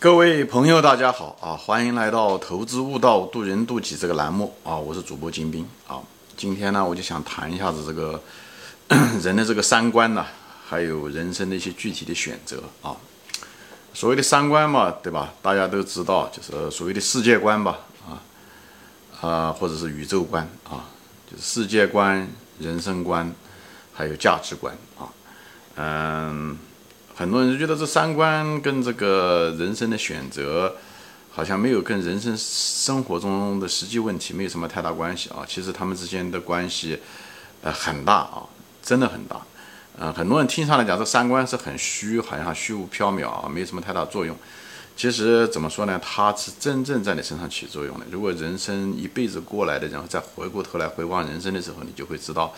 各位朋友，大家好啊！欢迎来到《投资悟道，渡人渡己》这个栏目啊！我是主播金兵啊。今天呢，我就想谈一下子这个 人的这个三观呢，还有人生的一些具体的选择啊。所谓的三观嘛，对吧？大家都知道，就是所谓的世界观吧啊啊，或者是宇宙观啊，就是世界观、人生观，还有价值观啊。嗯。很多人就觉得这三观跟这个人生的选择，好像没有跟人生生活中的实际问题没有什么太大关系啊。其实他们之间的关系，呃，很大啊，真的很大。嗯，很多人听上来讲这三观是很虚，好像虚无缥缈啊，没有什么太大作用。其实怎么说呢？它是真正在你身上起作用的。如果人生一辈子过来的，然后再回过头来回望人生的时候，你就会知道。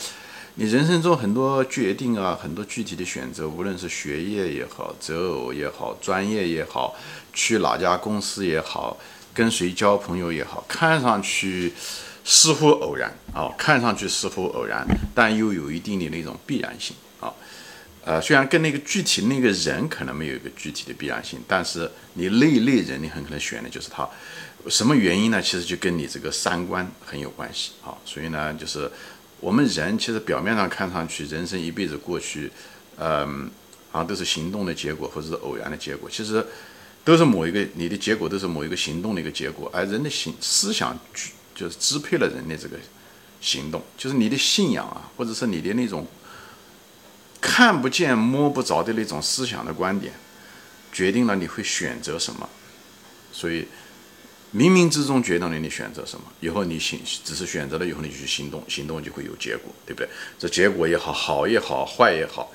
你人生中很多决定啊，很多具体的选择，无论是学业也好，择偶也好，专业也好，去哪家公司也好，跟谁交朋友也好，看上去似乎偶然啊，看上去似乎偶然，但又有一定的那种必然性啊。呃，虽然跟那个具体那个人可能没有一个具体的必然性，但是你那一类人，你很可能选的就是他。什么原因呢？其实就跟你这个三观很有关系啊。所以呢，就是。我们人其实表面上看上去，人生一辈子过去，嗯，好像都是行动的结果，或者是偶然的结果。其实都是某一个你的结果，都是某一个行动的一个结果。而人的行思想，就是支配了人的这个行动，就是你的信仰啊，或者是你的那种看不见摸不着的那种思想的观点，决定了你会选择什么。所以。冥冥之中决定了你选择什么，以后你行只是选择了以后你去行动，行动就会有结果，对不对？这结果也好，好也好，坏也好，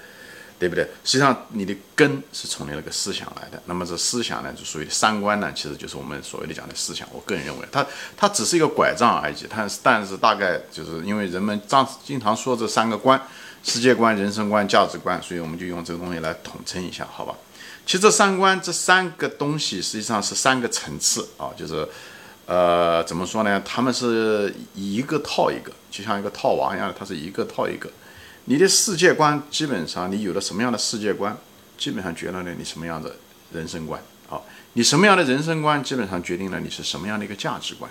对不对？实际上你的根是从你那个思想来的，那么这思想呢，就属于三观呢，其实就是我们所谓的讲的思想。我个人认为，它它只是一个拐杖而已，它但是大概就是因为人们常经常说这三个观：世界观、人生观、价值观，所以我们就用这个东西来统称一下，好吧？其实这三观这三个东西实际上是三个层次啊，就是，呃，怎么说呢？他们是一个套一个，就像一个套娃一样的，它是一个套一个。你的世界观基本上，你有了什么样的世界观，基本上决定了你什么样的人生观啊。你什么样的人生观，基本上决定了你是什么样的一个价值观。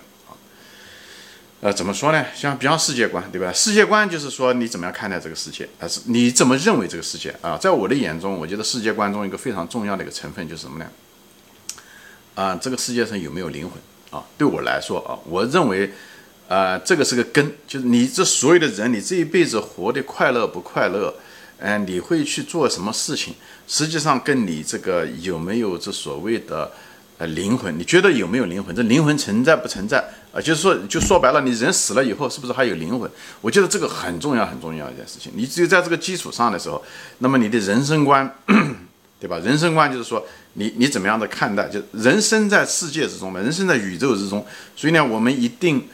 呃，怎么说呢？像比方世界观，对吧？世界观就是说你怎么样看待这个世界，还是你怎么认为这个世界啊？在我的眼中，我觉得世界观中一个非常重要的一个成分就是什么呢？啊，这个世界上有没有灵魂啊？对我来说啊，我认为，呃，这个是个根，就是你这所有的人，你这一辈子活得快乐不快乐，嗯，你会去做什么事情，实际上跟你这个有没有这所谓的。呃，灵魂，你觉得有没有灵魂？这灵魂存在不存在？啊，就是说，就说白了，你人死了以后，是不是还有灵魂？我觉得这个很重要，很重要一件事情。你只有在这个基础上的时候，那么你的人生观，对吧？人生观就是说，你你怎么样的看待？就人生在世界之中嘛，人生在宇宙之中，所以呢，我们一定。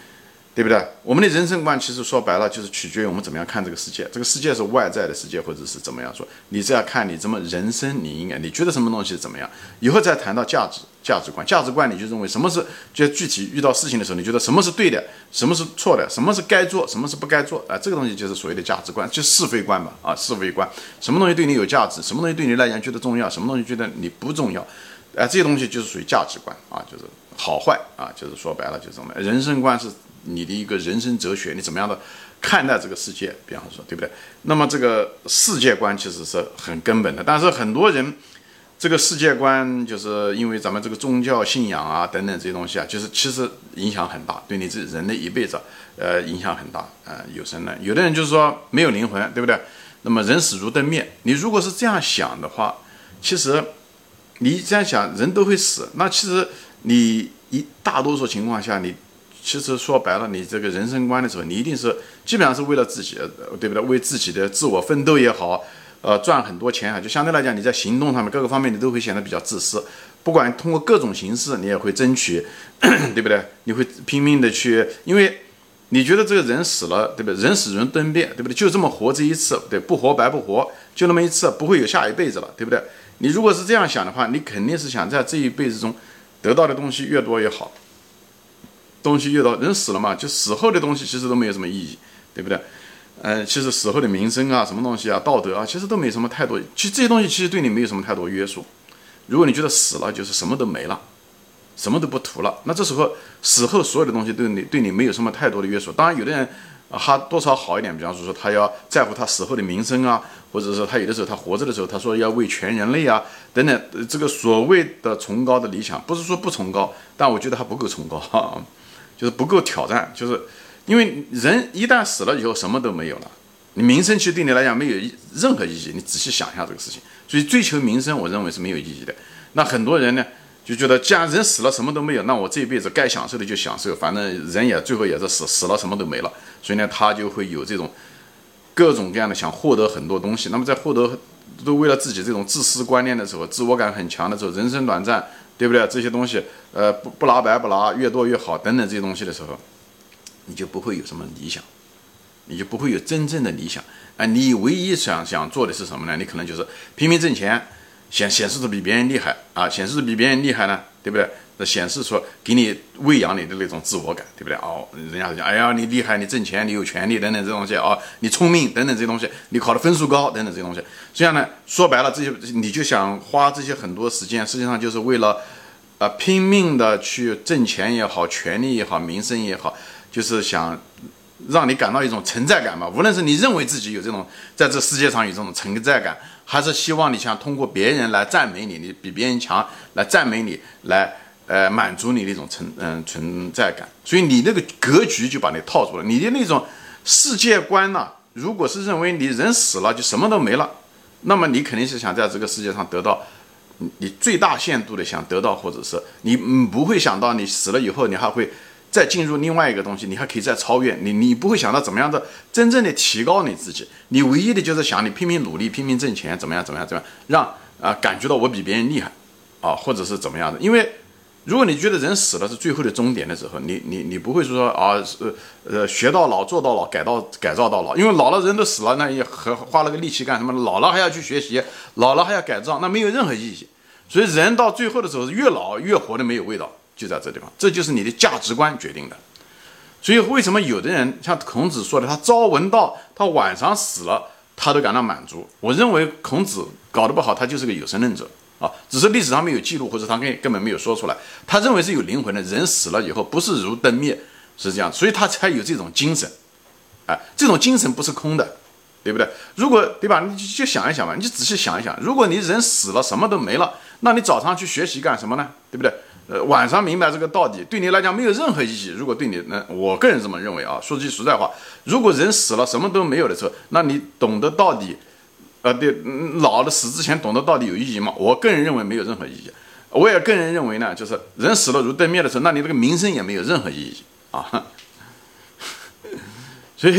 对不对？我们的人生观其实说白了就是取决于我们怎么样看这个世界。这个世界是外在的世界，或者是怎么样说？你这样看，你怎么人生？你应该你觉得什么东西怎么样？以后再谈到价值、价值观、价值观，你就认为什么是？就具体遇到事情的时候，你觉得什么是对的，什么是错的，什么是该做，什么是不该做？啊，这个东西就是所谓的价值观，就是非观嘛。啊，是非观，什么东西对你有价值？什么东西对你来讲觉得重要？什么东西觉得你不重要？啊，这些东西就是属于价值观啊，就是好坏啊，就是说白了就是什么？人生观是。你的一个人生哲学，你怎么样的看待这个世界？比方说，对不对？那么这个世界观其实是很根本的，但是很多人这个世界观就是因为咱们这个宗教信仰啊等等这些东西啊，就是其实影响很大，对你这人的一辈子呃影响很大呃有生呢，有的人就是说没有灵魂，对不对？那么人死如灯灭，你如果是这样想的话，其实你这样想，人都会死，那其实你一大多数情况下你。其实说白了，你这个人生观的时候，你一定是基本上是为了自己，对不对？为自己的自我奋斗也好，呃，赚很多钱啊，就相对来讲，你在行动上面各个方面你都会显得比较自私。不管通过各种形式，你也会争取，对不对？你会拼命的去，因为你觉得这个人死了，对不对？人死人蹲变，对不对？就这么活这一次，对，不活白不活，就那么一次，不会有下一辈子了，对不对？你如果是这样想的话，你肯定是想在这一辈子中得到的东西越多越好。东西越到，人死了嘛，就死后的东西其实都没有什么意义，对不对？呃，其实死后的名声啊，什么东西啊，道德啊，其实都没什么太多。其实这些东西其实对你没有什么太多约束。如果你觉得死了就是什么都没了，什么都不图了，那这时候死后所有的东西对你对你没有什么太多的约束。当然，有的人，他多少好一点，比方说说他要在乎他死后的名声啊，或者说他有的时候他活着的时候，他说要为全人类啊等等，这个所谓的崇高的理想，不是说不崇高，但我觉得还不够崇高，哈，就是不够挑战，就是因为人一旦死了以后什么都没有了。你名声其实对你来讲没有任何意义，你仔细想一下这个事情。所以追求名声，我认为是没有意义的。那很多人呢就觉得，既然人死了什么都没有，那我这一辈子该享受的就享受，反正人也最后也是死，死了什么都没了。所以呢，他就会有这种各种各样的想获得很多东西。那么在获得都为了自己这种自私观念的时候，自我感很强的时候，人生短暂，对不对？这些东西，呃，不不拿白不拿，越多越好等等这些东西的时候，你就不会有什么理想。你就不会有真正的理想啊！你唯一想想做的是什么呢？你可能就是拼命挣钱，显显示的比别人厉害啊！显示的比别人厉害呢，对不对？显示出给你喂养你的那种自我感，对不对？哦，人家讲，哎呀，你厉害，你挣钱，你有权利等等这东西啊，你聪明等等这些东西，你考的分数高等等这些东西。这样呢，说白了，这些你就想花这些很多时间，实际上就是为了呃拼命的去挣钱也好，权利也好，名声也好，就是想。让你感到一种存在感嘛？无论是你认为自己有这种在这世界上有这种存在感，还是希望你想通过别人来赞美你，你比别人强来赞美你，来呃满足你那种存嗯存在感。所以你那个格局就把你套住了。你的那种世界观呢，如果是认为你人死了就什么都没了，那么你肯定是想在这个世界上得到你最大限度的想得到，或者是你不会想到你死了以后你还会。再进入另外一个东西，你还可以再超越你，你不会想到怎么样的真正的提高你自己，你唯一的就是想你拼命努力，拼命挣钱，怎么样怎么样怎么样，让啊感觉到我比别人厉害，啊或者是怎么样的？因为如果你觉得人死了是最后的终点的时候，你你你不会说啊呃呃学到老做到老改到改造到老，因为老了人都死了，那也和花了个力气干什么？老了还要去学习，老了还要改造，那没有任何意义。所以人到最后的时候，越老越活得没有味道。就在这地方，这就是你的价值观决定的。所以，为什么有的人像孔子说的，他朝闻道，他晚上死了，他都感到满足？我认为孔子搞得不好，他就是个有神论者啊，只是历史上没有记录，或者他根根本没有说出来。他认为是有灵魂的，人死了以后不是如灯灭，是这样，所以他才有这种精神。哎，这种精神不是空的，对不对？如果对吧？你就想一想吧，你仔细想一想，如果你人死了，什么都没了，那你早上去学习干什么呢？对不对？呃，晚上明白这个道理，对你来讲没有任何意义。如果对你，那我个人这么认为啊。说句实在话，如果人死了什么都没有的时候，那你懂得到底，呃，对，老的死之前懂得到底有意义吗？我个人认为没有任何意义。我也个人认为呢，就是人死了如灯灭的时候，那你这个名声也没有任何意义啊。所以，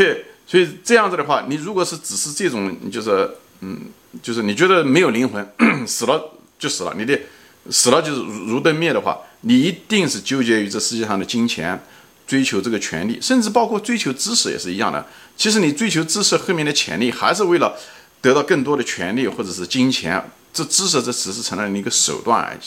所以这样子的话，你如果是只是这种，就是嗯，就是你觉得没有灵魂，死了就死了，你的。死了就是如灯灭的话，你一定是纠结于这世界上的金钱，追求这个权利，甚至包括追求知识也是一样的。其实你追求知识后面的潜力，还是为了得到更多的权利或者是金钱。这知识这只是成了你一个手段而已。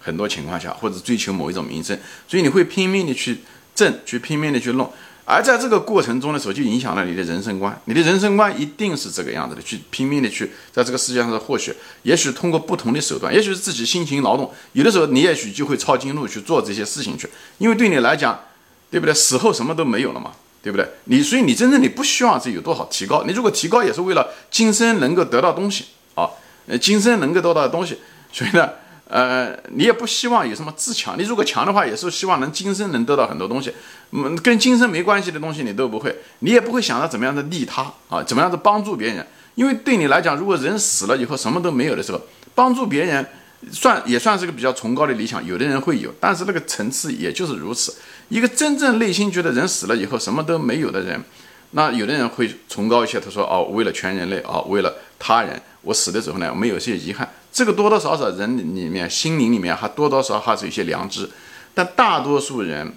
很多情况下，或者追求某一种名声，所以你会拼命的去挣，去拼命的去弄。而在这个过程中的时候，就影响了你的人生观。你的人生观一定是这个样子的，去拼命的去在这个世界上的获取。也许通过不同的手段，也许是自己辛勤劳动，有的时候你也许就会抄近路去做这些事情去。因为对你来讲，对不对？死后什么都没有了嘛，对不对？你所以你真正你不希望自己有多少提高。你如果提高也是为了今生能够得到东西啊，呃，今生能够得到的东西。所以呢。呃，你也不希望有什么自强。你如果强的话，也是希望能今生能得到很多东西。嗯，跟今生没关系的东西你都不会，你也不会想到怎么样的利他啊，怎么样的帮助别人。因为对你来讲，如果人死了以后什么都没有的时候，帮助别人算也算是个比较崇高的理想。有的人会有，但是那个层次也就是如此。一个真正内心觉得人死了以后什么都没有的人，那有的人会崇高一些。他说：“哦，为了全人类啊，为了他人，我死的时候呢，没有些遗憾。”这个多多少少人里面心灵里面还多多少少还是有些良知，但大多数人，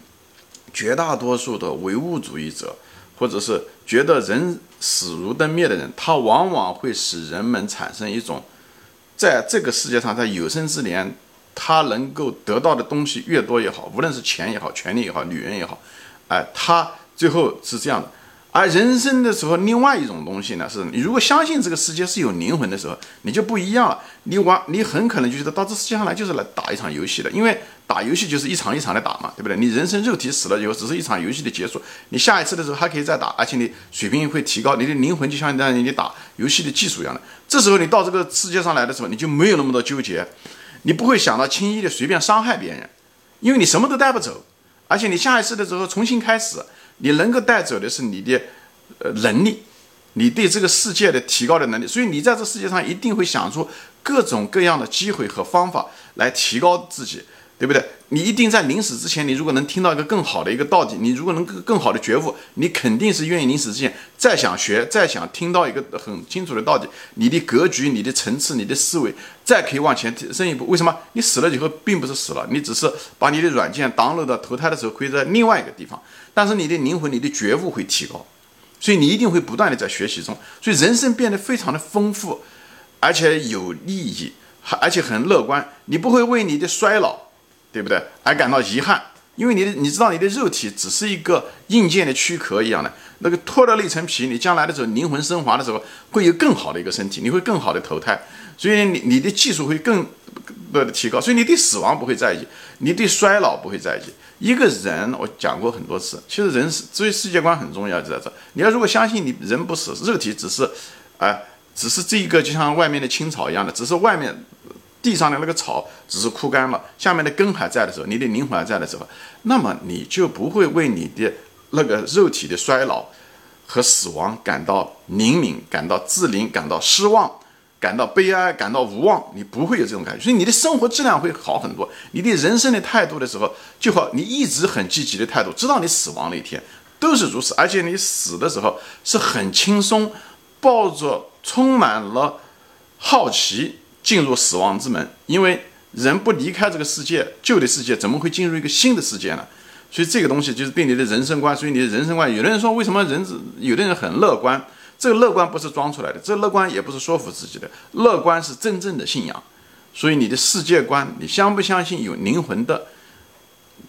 绝大多数的唯物主义者，或者是觉得人死如灯灭的人，他往往会使人们产生一种，在这个世界上，在有生之年，他能够得到的东西越多越好，无论是钱也好，权利也好，女人也好，哎，他最后是这样的，而人生的时候，另外一种东西呢，是你如果相信这个世界是有灵魂的时候，你就不一样了。你往你很可能就觉得到这世界上来就是来打一场游戏的，因为打游戏就是一场一场的打嘛，对不对？你人生肉体死了以后，只是一场游戏的结束，你下一次的时候还可以再打，而且你水平会提高，你的灵魂就像你打游戏的技术一样的。这时候你到这个世界上来的时候，你就没有那么多纠结，你不会想到轻易的随便伤害别人，因为你什么都带不走，而且你下一次的时候重新开始。你能够带走的是你的，呃，能力，你对这个世界的提高的能力，所以你在这世界上一定会想出各种各样的机会和方法来提高自己。对不对？你一定在临死之前，你如果能听到一个更好的一个道理，你如果能更更好的觉悟，你肯定是愿意临死之前再想学，再想听到一个很清楚的道理。你的格局、你的层次、你的思维，再可以往前提升一步。为什么？你死了以后并不是死了，你只是把你的软件当落到投胎的时候会在另外一个地方，但是你的灵魂、你的觉悟会提高，所以你一定会不断的在学习中，所以人生变得非常的丰富，而且有意义，还而且很乐观。你不会为你的衰老。对不对？而感到遗憾，因为你的你知道你的肉体只是一个硬件的躯壳一样的，那个脱了那层皮，你将来的时候灵魂升华的时候会有更好的一个身体，你会更好的投胎，所以你你的技术会更的提高，所以你对死亡不会在意，你对衰老不会在意。一个人我讲过很多次，其实人是所以世界观很重要就在这。你要如果相信你人不死，肉体只是哎，只是这一个就像外面的青草一样的，只是外面。地上的那个草只是枯干了，下面的根还在的时候，你的灵魂还在的时候，那么你就不会为你的那个肉体的衰老和死亡感到灵敏、感到自怜、感到失望、感到悲哀、感到无望，你不会有这种感觉，所以你的生活质量会好很多。你对人生的态度的时候，就好，你一直很积极的态度，直到你死亡那一天都是如此，而且你死的时候是很轻松，抱着充满了好奇。进入死亡之门，因为人不离开这个世界，旧的世界怎么会进入一个新的世界呢？所以这个东西就是对你的人生观。所以你的人生观，有的人说为什么人，有的人很乐观，这个乐观不是装出来的，这个乐观也不是说服自己的，乐观是真正的信仰。所以你的世界观，你相不相信有灵魂的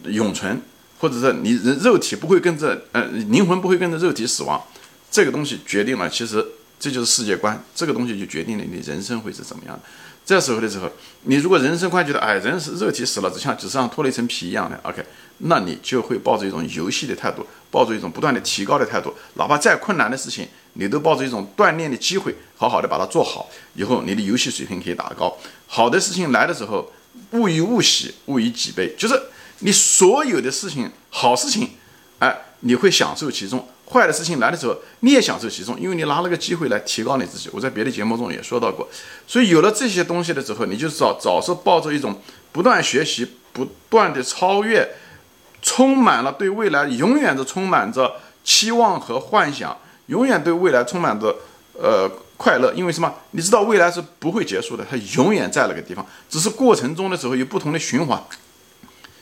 永存，或者是你人肉体不会跟着，呃，灵魂不会跟着肉体死亡，这个东西决定了其实。这就是世界观，这个东西就决定了你人生会是怎么样的。这时候的时候，你如果人生观觉得，哎，人是肉体死了，只像纸上脱了一层皮一样的，OK，那你就会抱着一种游戏的态度，抱着一种不断的提高的态度，哪怕再困难的事情，你都抱着一种锻炼的机会，好好的把它做好，以后你的游戏水平可以打高。好的事情来的时候，勿以物喜，勿以己悲，就是你所有的事情，好事情，哎，你会享受其中。坏的事情来的时候，你也享受其中，因为你拿了个机会来提高你自己。我在别的节目中也说到过，所以有了这些东西的时候，你就早早是抱着一种不断学习、不断的超越，充满了对未来永远都充满着期望和幻想，永远对未来充满着呃快乐。因为什么？你知道未来是不会结束的，它永远在那个地方，只是过程中的时候有不同的循环，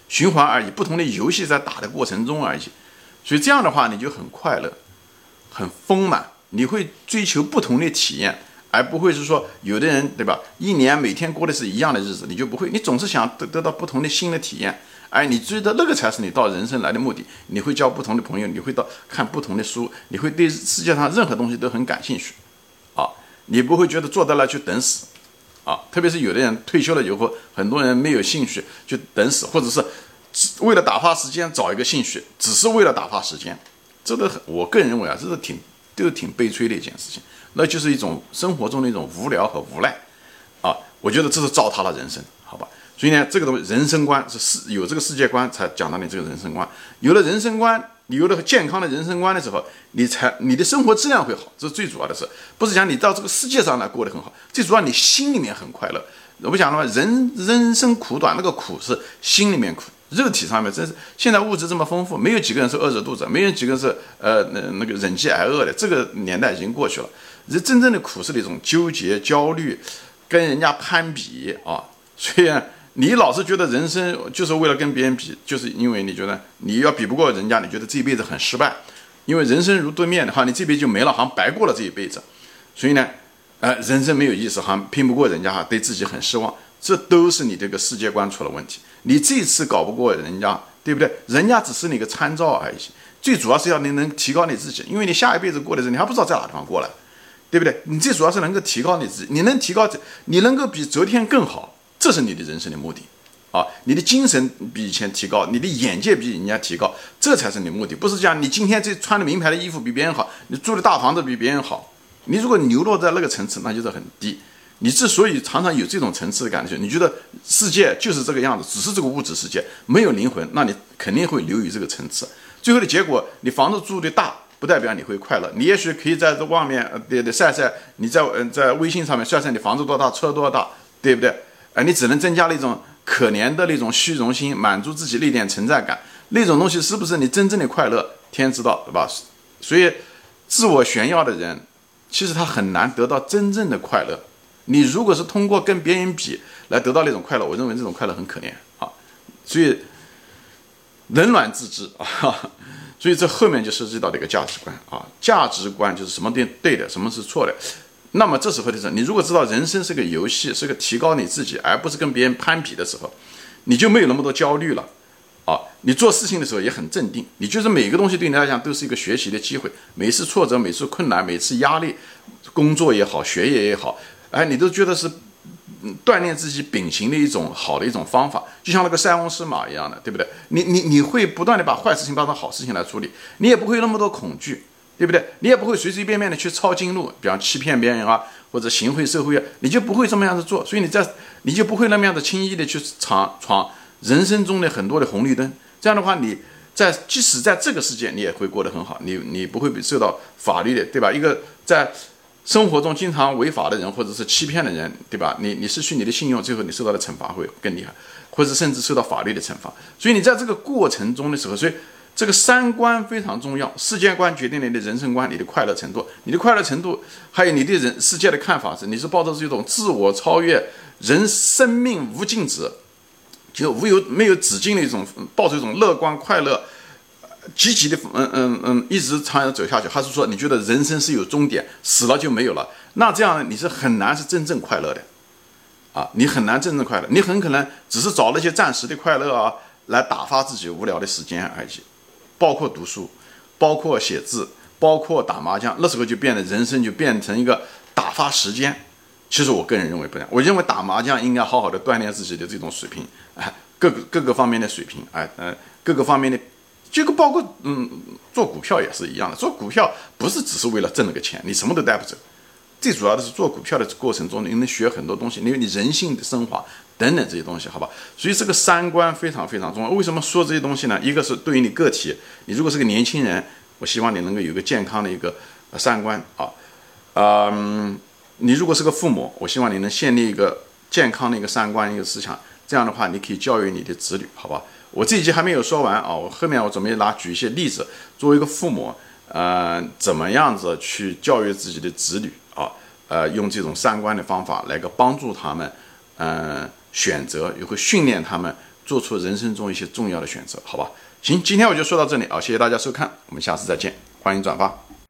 循环而已，不同的游戏在打的过程中而已。所以这样的话，你就很快乐，很丰满。你会追求不同的体验，而不会是说有的人，对吧？一年每天过的是一样的日子，你就不会。你总是想得得到不同的新的体验，而你追的那个才是你到人生来的目的。你会交不同的朋友，你会到看不同的书，你会对世界上任何东西都很感兴趣，啊，你不会觉得坐在那去等死，啊，特别是有的人退休了以后，很多人没有兴趣就等死，或者是。为了打发时间找一个兴趣，只是为了打发时间，这都很，我个人认为啊，这是挺都是挺悲催的一件事情，那就是一种生活中的一种无聊和无奈，啊，我觉得这是糟蹋了人生，好吧？所以呢，这个东西人生观是世有这个世界观才讲到你这个人生观，有了人生观，你有了健康的人生观的时候，你才你的生活质量会好，这是最主要的事，不是讲你到这个世界上来过得很好，最主要你心里面很快乐。我不讲了吗？人人生苦短，那个苦是心里面苦。肉体上面，真是现在物质这么丰富，没有几个人是饿着肚子，没有几个是呃那那个忍饥挨饿的，这个年代已经过去了。人真正的苦是那种纠结、焦虑，跟人家攀比啊。所以你老是觉得人生就是为了跟别人比，就是因为你觉得你要比不过人家，你觉得这一辈子很失败。因为人生如对面的话，你这辈子就没了，好像白过了这一辈子。所以呢，呃，人生没有意思，好像拼不过人家，哈，对自己很失望。这都是你这个世界观出了问题。你这次搞不过人家，对不对？人家只是你个参照而已。最主要是要你能提高你自己，因为你下一辈子过的时候，你还不知道在哪地方过来，对不对？你最主要是能够提高你自己，你能提高，你能够比昨天更好，这是你的人生的目的。啊，你的精神比以前提高，你的眼界比人家提高，这才是你目的。不是讲你今天这穿的名牌的衣服比别人好，你住的大房子比别人好。你如果流落在那个层次，那就是很低。你之所以常常有这种层次的感觉，你觉得世界就是这个样子，只是这个物质世界没有灵魂，那你肯定会流于这个层次。最后的结果，你房子住的大，不代表你会快乐。你也许可以在这外面呃，对对晒晒，你在嗯在微信上面晒晒你房子多大，车多大，对不对？哎，你只能增加了一种。可怜的那种虚荣心，满足自己那点存在感，那种东西是不是你真正的快乐？天知道，对吧？所以，自我炫耀的人，其实他很难得到真正的快乐。你如果是通过跟别人比来得到那种快乐，我认为这种快乐很可怜啊。所以，冷暖自知啊。所以这后面就涉及到这个价值观啊，价值观就是什么对对的，什么是错的。那么这时候的是，你如果知道人生是个游戏，是个提高你自己，而不是跟别人攀比的时候，你就没有那么多焦虑了，啊，你做事情的时候也很镇定，你就是每个东西对你来讲都是一个学习的机会，每次挫折，每次困难，每次压力，工作也好，学业也好，哎，你都觉得是锻炼自己秉行的一种好的一种方法，就像那个塞翁失马一样的，对不对？你你你会不断的把坏事情当成好事情来处理，你也不会有那么多恐惧。对不对？你也不会随随便便的去抄近路，比方欺骗别人啊，或者行贿受贿啊，你就不会这么样子做。所以你在你就不会那么样子轻易的去闯闯人生中的很多的红绿灯。这样的话，你在即使在这个世界，你也会过得很好。你你不会受到法律的，对吧？一个在生活中经常违法的人，或者是欺骗的人，对吧？你你失去你的信用，最后你受到的惩罚会更厉害，或者甚至受到法律的惩罚。所以你在这个过程中的时候，所以。这个三观非常重要，世界观决定了你的人生观，你的快乐程度，你的快乐程度，还有你对人世界的看法是，你是抱着这种自我超越，人生命无尽止，就无有没有止境的一种，抱着一种乐观快乐，积极的，嗯嗯嗯，一直长远走下去，还是说你觉得人生是有终点，死了就没有了？那这样你是很难是真正快乐的，啊，你很难真正快乐，你很可能只是找那些暂时的快乐啊，来打发自己无聊的时间而已。包括读书，包括写字，包括打麻将，那时候就变得人生就变成一个打发时间。其实我个人认为不然，我认为打麻将应该好好的锻炼自己的这种水平，哎，各个各个方面的水平，哎，呃，各个方面的，这个包括嗯，做股票也是一样的，做股票不是只是为了挣那个钱，你什么都带不走。最主要的是做股票的过程中，你能学很多东西，因为你人性的升华等等这些东西，好吧？所以这个三观非常非常重要。为什么说这些东西呢？一个是对于你个体，你如果是个年轻人，我希望你能够有个健康的一个三观啊，嗯，你如果是个父母，我希望你能建立一个健康的一个三观一个思想，这样的话你可以教育你的子女，好吧？我这一集还没有说完啊，我后面我准备拿举一些例子，作为一个父母，呃，怎么样子去教育自己的子女啊？呃，用这种三观的方法来个帮助他们，嗯，选择也会训练他们做出人生中一些重要的选择，好吧？行，今天我就说到这里啊，谢谢大家收看，我们下次再见，欢迎转发。